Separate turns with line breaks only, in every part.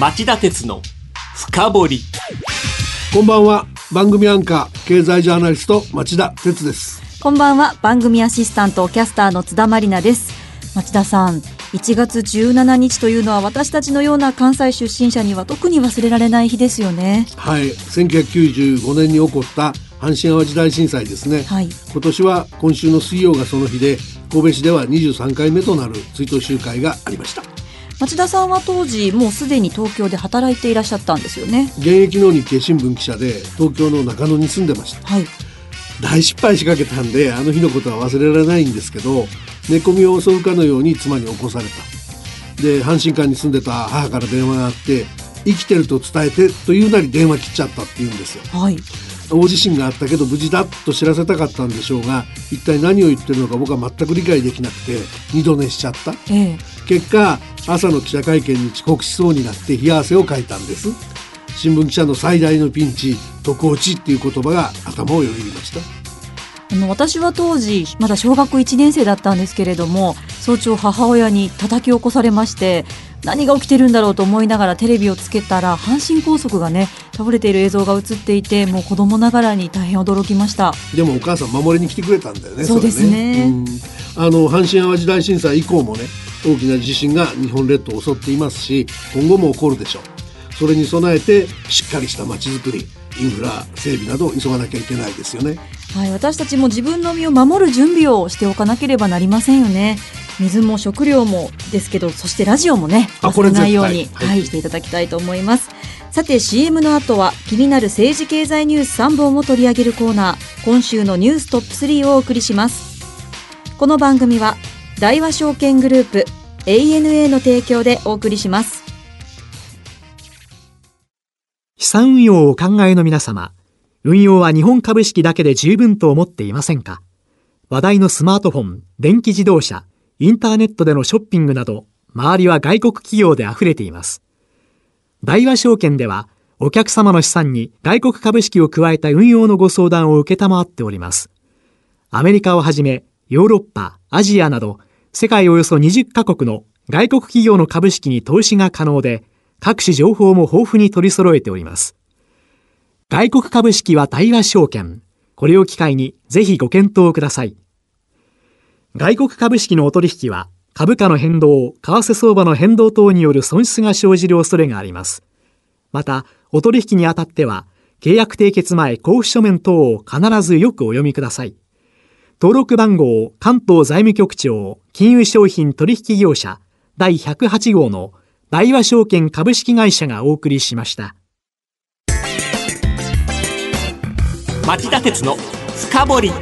町田鉄の深掘り。
こんばんは。番組アンカー経済ジャーナリスト町田鉄です。
こんばんは。番組アシスタントキャスターの津田まりなです。町田さん1月17日というのは私たちのような関西出身者には特に忘れられない日ですよね。
はい。1995年に起こった阪神・淡路大震災ですね、はい、今年は今週の水曜がその日で神戸市では23回目となる追悼集会がありました
町田さんは当時もうすでに東京で働いていらっしゃったんですよね。
現役の日経新聞記者で東京の中野に住んでました、はい、大失敗しかけたんであの日のことは忘れられないんですけど寝込みを襲うかのように妻に起こされた。で阪神館に住んでた母から電話があって生きてると伝えてというなり電話切っちゃったって言うんですよ、はい、大地震があったけど無事だと知らせたかったんでしょうが一体何を言ってるのか僕は全く理解できなくて二度寝しちゃった、ええ、結果朝の記者会見に遅刻しそうになって冷や汗をかいたんです。新聞記者の最大のピンチ徳落ちっていう言葉が頭をよぎりました。
あの私は当時まだ小学1年生だったんですけれども早朝母親に叩き起こされまして何が起きてるんだろうと思いながらテレビをつけたら阪神高速がね倒れている映像が映っていてもう子供ながらに大変驚きました。
でもお母さん守りに来てくれたんだよね
そうですね、ね、
あの阪神・淡路大震災以降もね大きな地震が日本列島を襲っていますし今後も起こるでしょう。それに備えてしっかりしたまちづくりインフラ整備などを急がなきゃいけないですよね。
はい、私たちも自分の身を守る準備をしておかなければなりませんよね。水も食料もですけどそしてラジオもね忘れないように、はい、はい、していただきたいと思います。さて CM の後は気になる政治経済ニュース3本を取り上げるコーナー。今週のニューストップ3をお送りします。この番組は大和証券グループ ANA の提供でお送りします
資産運用をお考えの皆様運用は日本株式だけで十分と思っていませんか？話題のスマートフォン、電気自動車、インターネットでのショッピングなど、周りは外国企業で溢れています。大和証券では、お客様の資産に外国株式を加えた運用のご相談を受けたまわっております。アメリカをはじめ、ヨーロッパ、アジアなど、世界およそ20カ国の外国企業の株式に投資が可能で、各種情報も豊富に取り揃えております。外国株式は対話証券。これを機会にぜひご検討ください。外国株式のお取引は株価の変動、為替相場の変動等による損失が生じる恐れがあります。また、お取引にあたっては、契約締結前交付書面等を必ずよくお読みください。登録番号関東財務局長金融商品取引業者第108号の大和証券株式会社がお送りしました。
町田鉄の深掘り。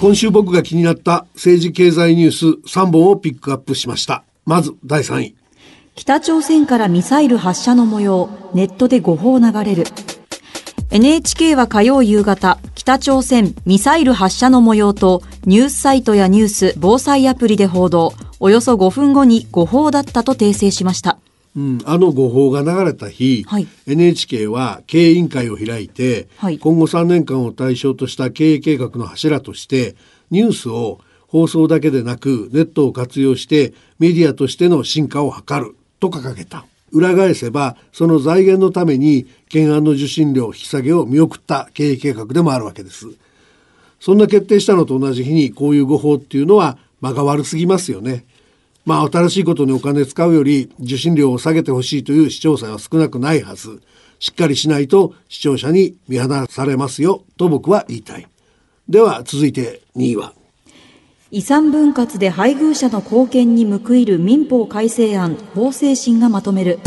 今週僕が気になった政治経済ニュース3本をピックアップしました。まず第3位。
北朝鮮からミサイル発射の模様。ネットで誤報流れる。NHK は火曜夕方。北朝鮮ミサイル発射の模様とニュースサイトやニュース防災アプリで報道。およそ5分後に誤報だったと訂正しました
うん、あの誤報が流れた日、はい、NHK は経営委員会を開いて、はい、今後3年間を対象とした経営計画の柱としてニュースを放送だけでなくネットを活用してメディアとしての進化を図ると掲げた。裏返せばその財源のために懸案の受信料引き下げを見送った経営計画でもあるわけです。そんな決定したのと同じ日にこういう誤報っていうのは間が悪すぎますよねまあ、新しいことにお金使うより受信料を下げてほしいという視聴者は少なくないはず。しっかりしないと視聴者に見放されますよと僕は言いたい。では続いて2位は。
遺産分割で配偶者の貢献に報いる民法改正案法制審がまとめる。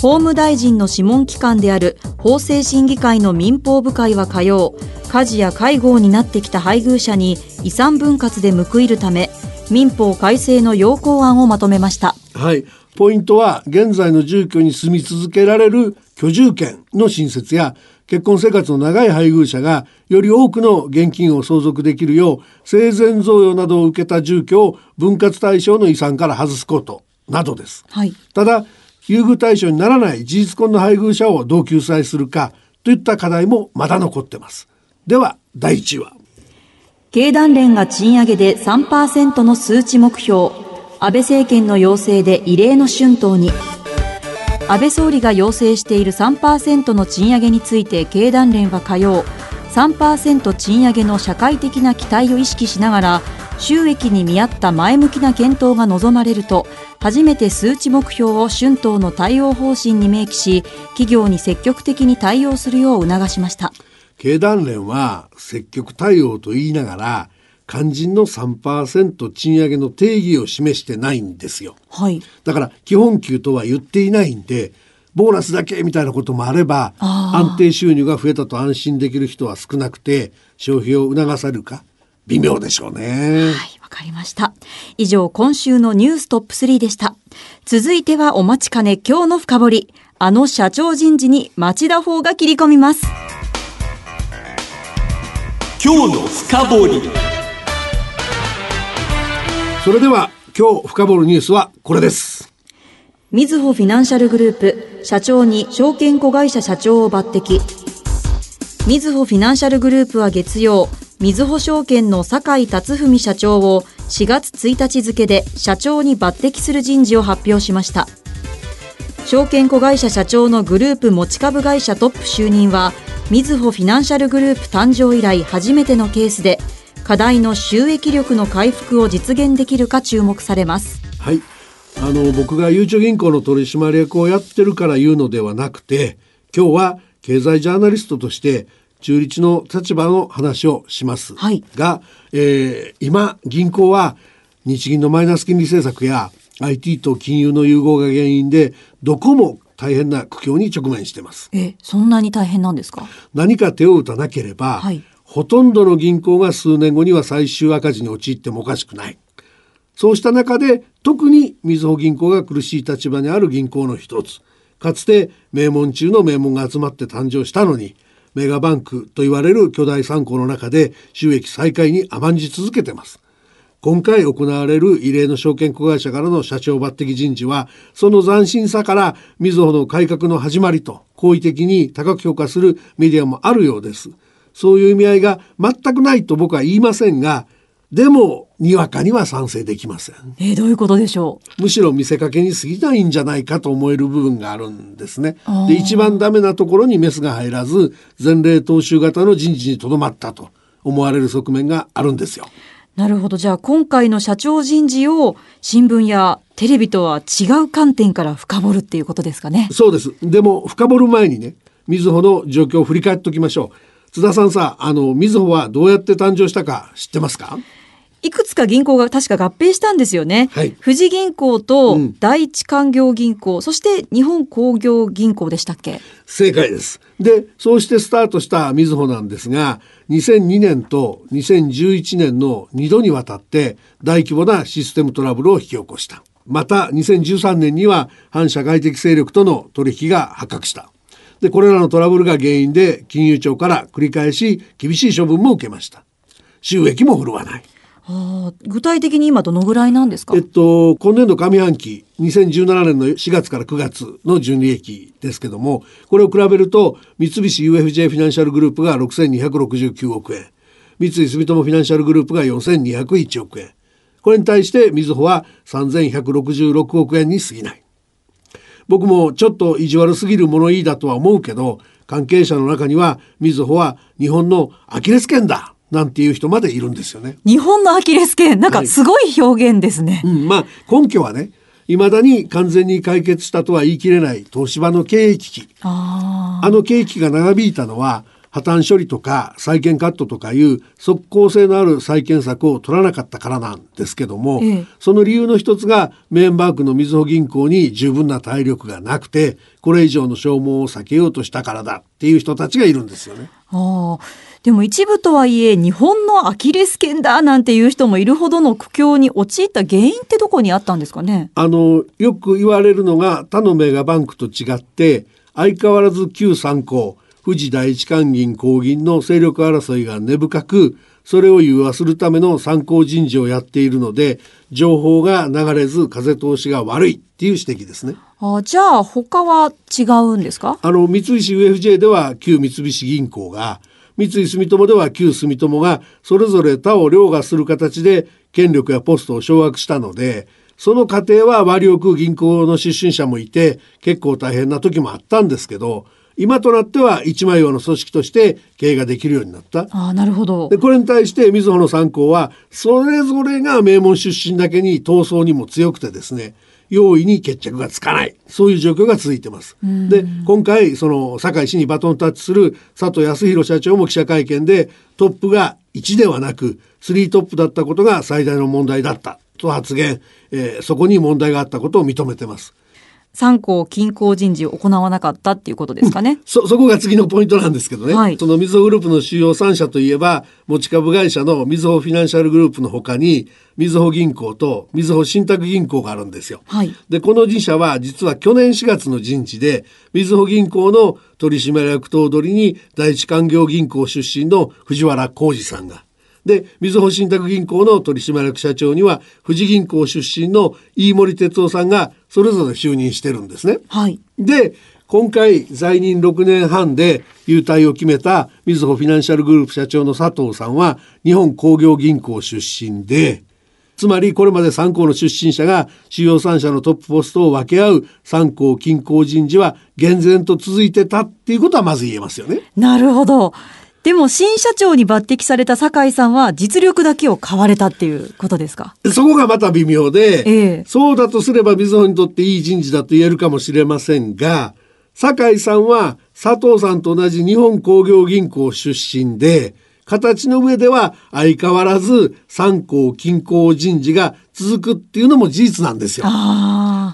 法務大臣の諮問機関である法制審議会の民法部会は火曜、家事や介護を担ってきた配偶者に遺産分割で報いるため、民法改正の要項案をまとめました。
はい。ポイントは現在の住居に住み続けられる居住権の新設や結婚生活の長い配偶者がより多くの現金を相続できるよう生前贈与などを受けた住居を分割対象の遺産から外すことなどです、はい、ただ優遇対象にならない事実婚の配偶者をどう救済するかといった課題もまだ残ってます。では第1位は
経団連が賃上げで3%の数値目標安倍政権の要請で異例の春闘に。安倍総理が要請している3%の賃上げについて経団連は火曜3%賃上げの社会的な期待を意識しながら収益に見合った前向きな検討が望まれると初めて数値目標を春闘の対応方針に明記し企業に積極的に対応するよう促しました。
経団連は積極対応と言いながら肝心の3%賃上げの定義を示してないんですよ、
はい、
だから基本給とは言っていないんでボーナスだけみたいなこともあれば安定収入が増えたと安心できる人は少なくて消費を促されるか微妙でしょうね。
はい、わかりました。以上、今週のニューストップ3でした。続いてはお待ちかね今日の深掘り。あの社長人事に町田法が切り込みます。
今日の深掘り。
それでは今日深掘るニュースはこれです。
みずほフィナンシャルグループ社長に証券子会社社長を抜擢。みずほフィナンシャルグループは月曜、みずほ証券の酒井達文社長を4月1日付で社長に抜擢する人事を発表しました証券子会社社長のグループ持ち株会社トップ就任はみずほフィナンシャルグループ誕生以来初めてのケースで課題の収益力の回復を実現できるか注目されます。
はい。あの僕がゆうちょ銀行の取締役をやってるから言うのではなくて今日は経済ジャーナリストとして中立の立場の話をします、
はい、
が、えー、今銀行は日銀のマイナス金利政策や IT と金融の融合が原因でどこも大変な苦境に直面しています。
えそんなに大変なんですか？
何か手を打たなければ、
はい、
ほとんどの銀行が数年後には最終赤字に陥ってもおかしくない。そうした中で特にみずほ銀行が苦しい立場にある銀行の一つ。かつて名門中の名門が集まって誕生したのにメガバンクと言われる巨大参考の中で収益再開に甘んじ続けてます。今回行われる異例の証券子会社からの社長抜擢人事は、その斬新さからみずほの改革の始まりと好意的に高く評価するメディアもあるようです。そういう意味合いが全くないと僕は言いませんが、でも、にわかには賛成できません。
えー、どういうことでしょ
う？むしろ見せかけに過ぎないんじゃないかと思える部分があるんですね。で、一番ダメなところにメスが入らず、前例踏襲型の人事にとどまったと思われる側面があるんですよ。
なるほど。じゃあ今回の社長人事を新聞やテレビとは違う観点から深掘るっていうことですかね。
そうです。でも深掘る前にね、みずほの状況を振り返っておきましょう。津田さんさ、あの、みずほはどうやって誕生したか知ってますか？
いくつか銀行が確か合併したんですよね。
はい、
富士銀行と第一勧業銀行、うん、そして日本工業銀行でしたっけ？
正解です。で、そうしてスタートしたみずほなんですが、2002年と2011年の2度にわたって大規模なシステムトラブルを引き起こした。また2013年には反社会的勢力との取引が発覚した。で、これらのトラブルが原因で金融庁から繰り返し厳しい処分も受けました。収益も振るわない。
あ具体的に今どのぐらいなんですか？
えっと、今年度上半期、2017年の4月から9月の純利益ですけども、これを比べると、三菱 UFJ フィナンシャルグループが6269億円、三井住友フィナンシャルグループが4201億円、これに対してみずほは3166億円に過ぎない。僕もちょっと意地悪すぎる物言いだとは思うけど、関係者の中にはみずほは日本のアキレス腱だなんていう人までいるんですよね。
日本のアキレス腱、なんかすごい表現ですね。
はい、うん、まあ根拠はね、未だに完全に解決したとは言い切れない東芝の経営危機。
あ
の経営危機が長引いたのは、破綻処理とか債権カットとかいう即効性のある債権策を取らなかったからなんですけども、
ええ、
その理由の一つがメーンバークのみずほ銀行に十分な体力がなくてこれ以上の消耗を避けようとしたからだっていう人たちがいるんですよね。
あでも一部とはいえ日本のアキレス腱だなんていう人もいるほどの苦境に陥った原因ってどこにあったんですかね？
あのよく言われるのが他のメガバンクと違って相変わらず旧参考富士第一関銀工銀の勢力争いが根深くそれを融和するための参考人事をやっているので情報が流れず風通しが悪いっていう指摘ですね。
あじゃあ他は違うんですか？
あの三菱 UFJ では旧三菱銀行が三井住友では旧住友がそれぞれ他を凌駕する形で権力やポストを掌握したのでその過程は割り置く銀行の出身者もいて、結構大変な時もあったんですけど、今となっては一枚用の組織として経営ができるようになった。
ああ、なるほど。
で、これに対してみずほの参考は、それぞれが名門出身だけに闘争にも強くてですね、容易に決着がつかない。そういう状況が続いてます。で、今回、その、堺市にバトンタッチする佐藤康弘社長も記者会見で、トップが1ではなく、3トップだったことが最大の問題だったと発言、えー、そこに問題があったことを認めてます。
参考均衡人事を行わなかったっていうことですかね。うん、
そ、そこが次のポイントなんですけどね。はい、そのみずほグループの主要3社といえば、持ち株会社のみずほフィナンシャルグループのほかに、みずほ銀行とみずほ信託銀行があるんですよ。はい、で、この自社は実は去年4月の人事で、みずほ銀行の取締役頭取に第一勧業銀行出身の藤原浩二さんが、で、みずほ信託銀行の取締役社長には、富士銀行出身の飯森哲夫さんがそれぞれ就任してるんですね。はい。で、今回在任6年半で優退を決めたみずほフィナンシャルグループ社長の佐藤さんは日本工業銀行出身で、つまりこれまで3校の出身者が主要3社のトップポストを分け合う3校均衡人事は厳然と続いてたっていうことはまず言えますよね。
なるほど。でも新社長に抜擢された酒井さんは実力だけを買われたっていうことですか？
そこがまた微妙で、ええ、そうだとすればみずほにとっていい人事だと言えるかもしれませんが、酒井さんは佐藤さんと同じ日本工業銀行出身で、形の上では相変わらず三校均衡人事が続くっていうのも事実なんですよ。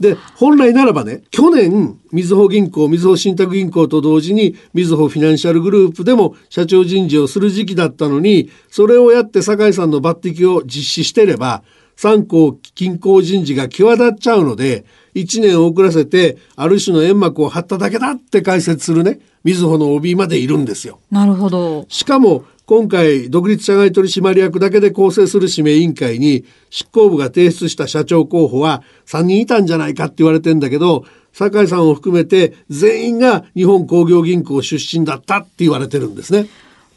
で、本来ならばね、去年、みずほ銀行、みずほ信託銀行と同時に、みずほフィナンシャルグループでも社長人事をする時期だったのに、それをやって酒井さんの抜擢を実施してれば、三校均衡人事が際立っちゃうので、一年遅らせて、ある種の煙幕を張っただけだって解説するね、みずほの OB までいるんですよ。
なるほど。
しかも、今回、独立社外取締役だけで構成する指名委員会に、執行部が提出した社長候補は3人いたんじゃないかって言われてんだけど、酒井さんを含めて全員が日本工業銀行出身だったって言われてるんですね。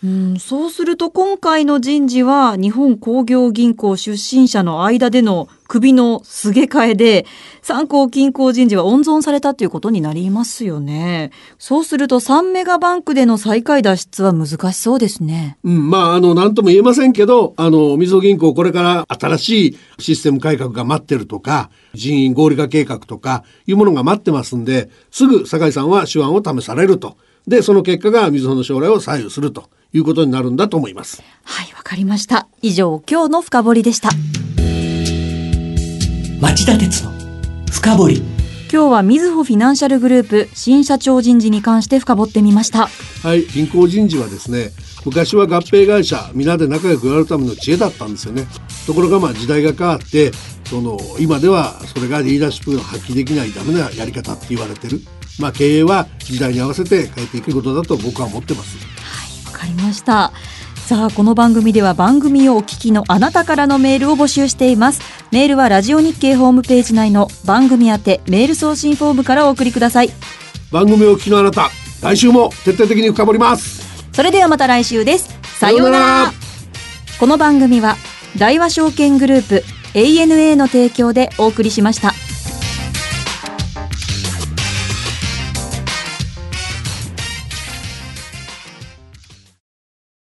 うん、そうすると今回の人事は日本工業銀行出身者の間での首のすげ替えで、参考銀行人事は温存されたということになりますよね。そうすると3メガバンクでの再開脱出は難しそうですね。
うん、まあ、あの、なんとも言えませんけど、あの、みずほ銀行これから新しいシステム改革が待ってるとか、人員合理化計画とかいうものが待ってますんで、すぐ酒井さんは手腕を試されると。で、その結果がみずほの将来を左右すると。いうことになるんだと思います。
はい、わかりました。以上、今日の深掘りでした。
町田鉄の深掘り。
今日はみずほフィナンシャルグループ新社長人事に関して深掘ってみました。
はい、銀行人事はですね、昔は合併会社皆で仲良くやるための知恵だったんですよね。ところがまあ時代が変わってその今ではそれがリーダーシップが発揮できないダメなやり方って言われてる。まあ経営は時代に合わせて変えていくことだと僕は思ってます。
かりました。さあこの番組では番組をお聞きのあなたからのメールを募集しています。メールはラジオ日経ホームページ内の番組宛てメール送信フォームからお送りください。
番組をお聞きのあなた来週も徹底的に深掘ります。
それではまた来週です。さようなら。この番組は大和証券グループ ANA の提供でお送りしました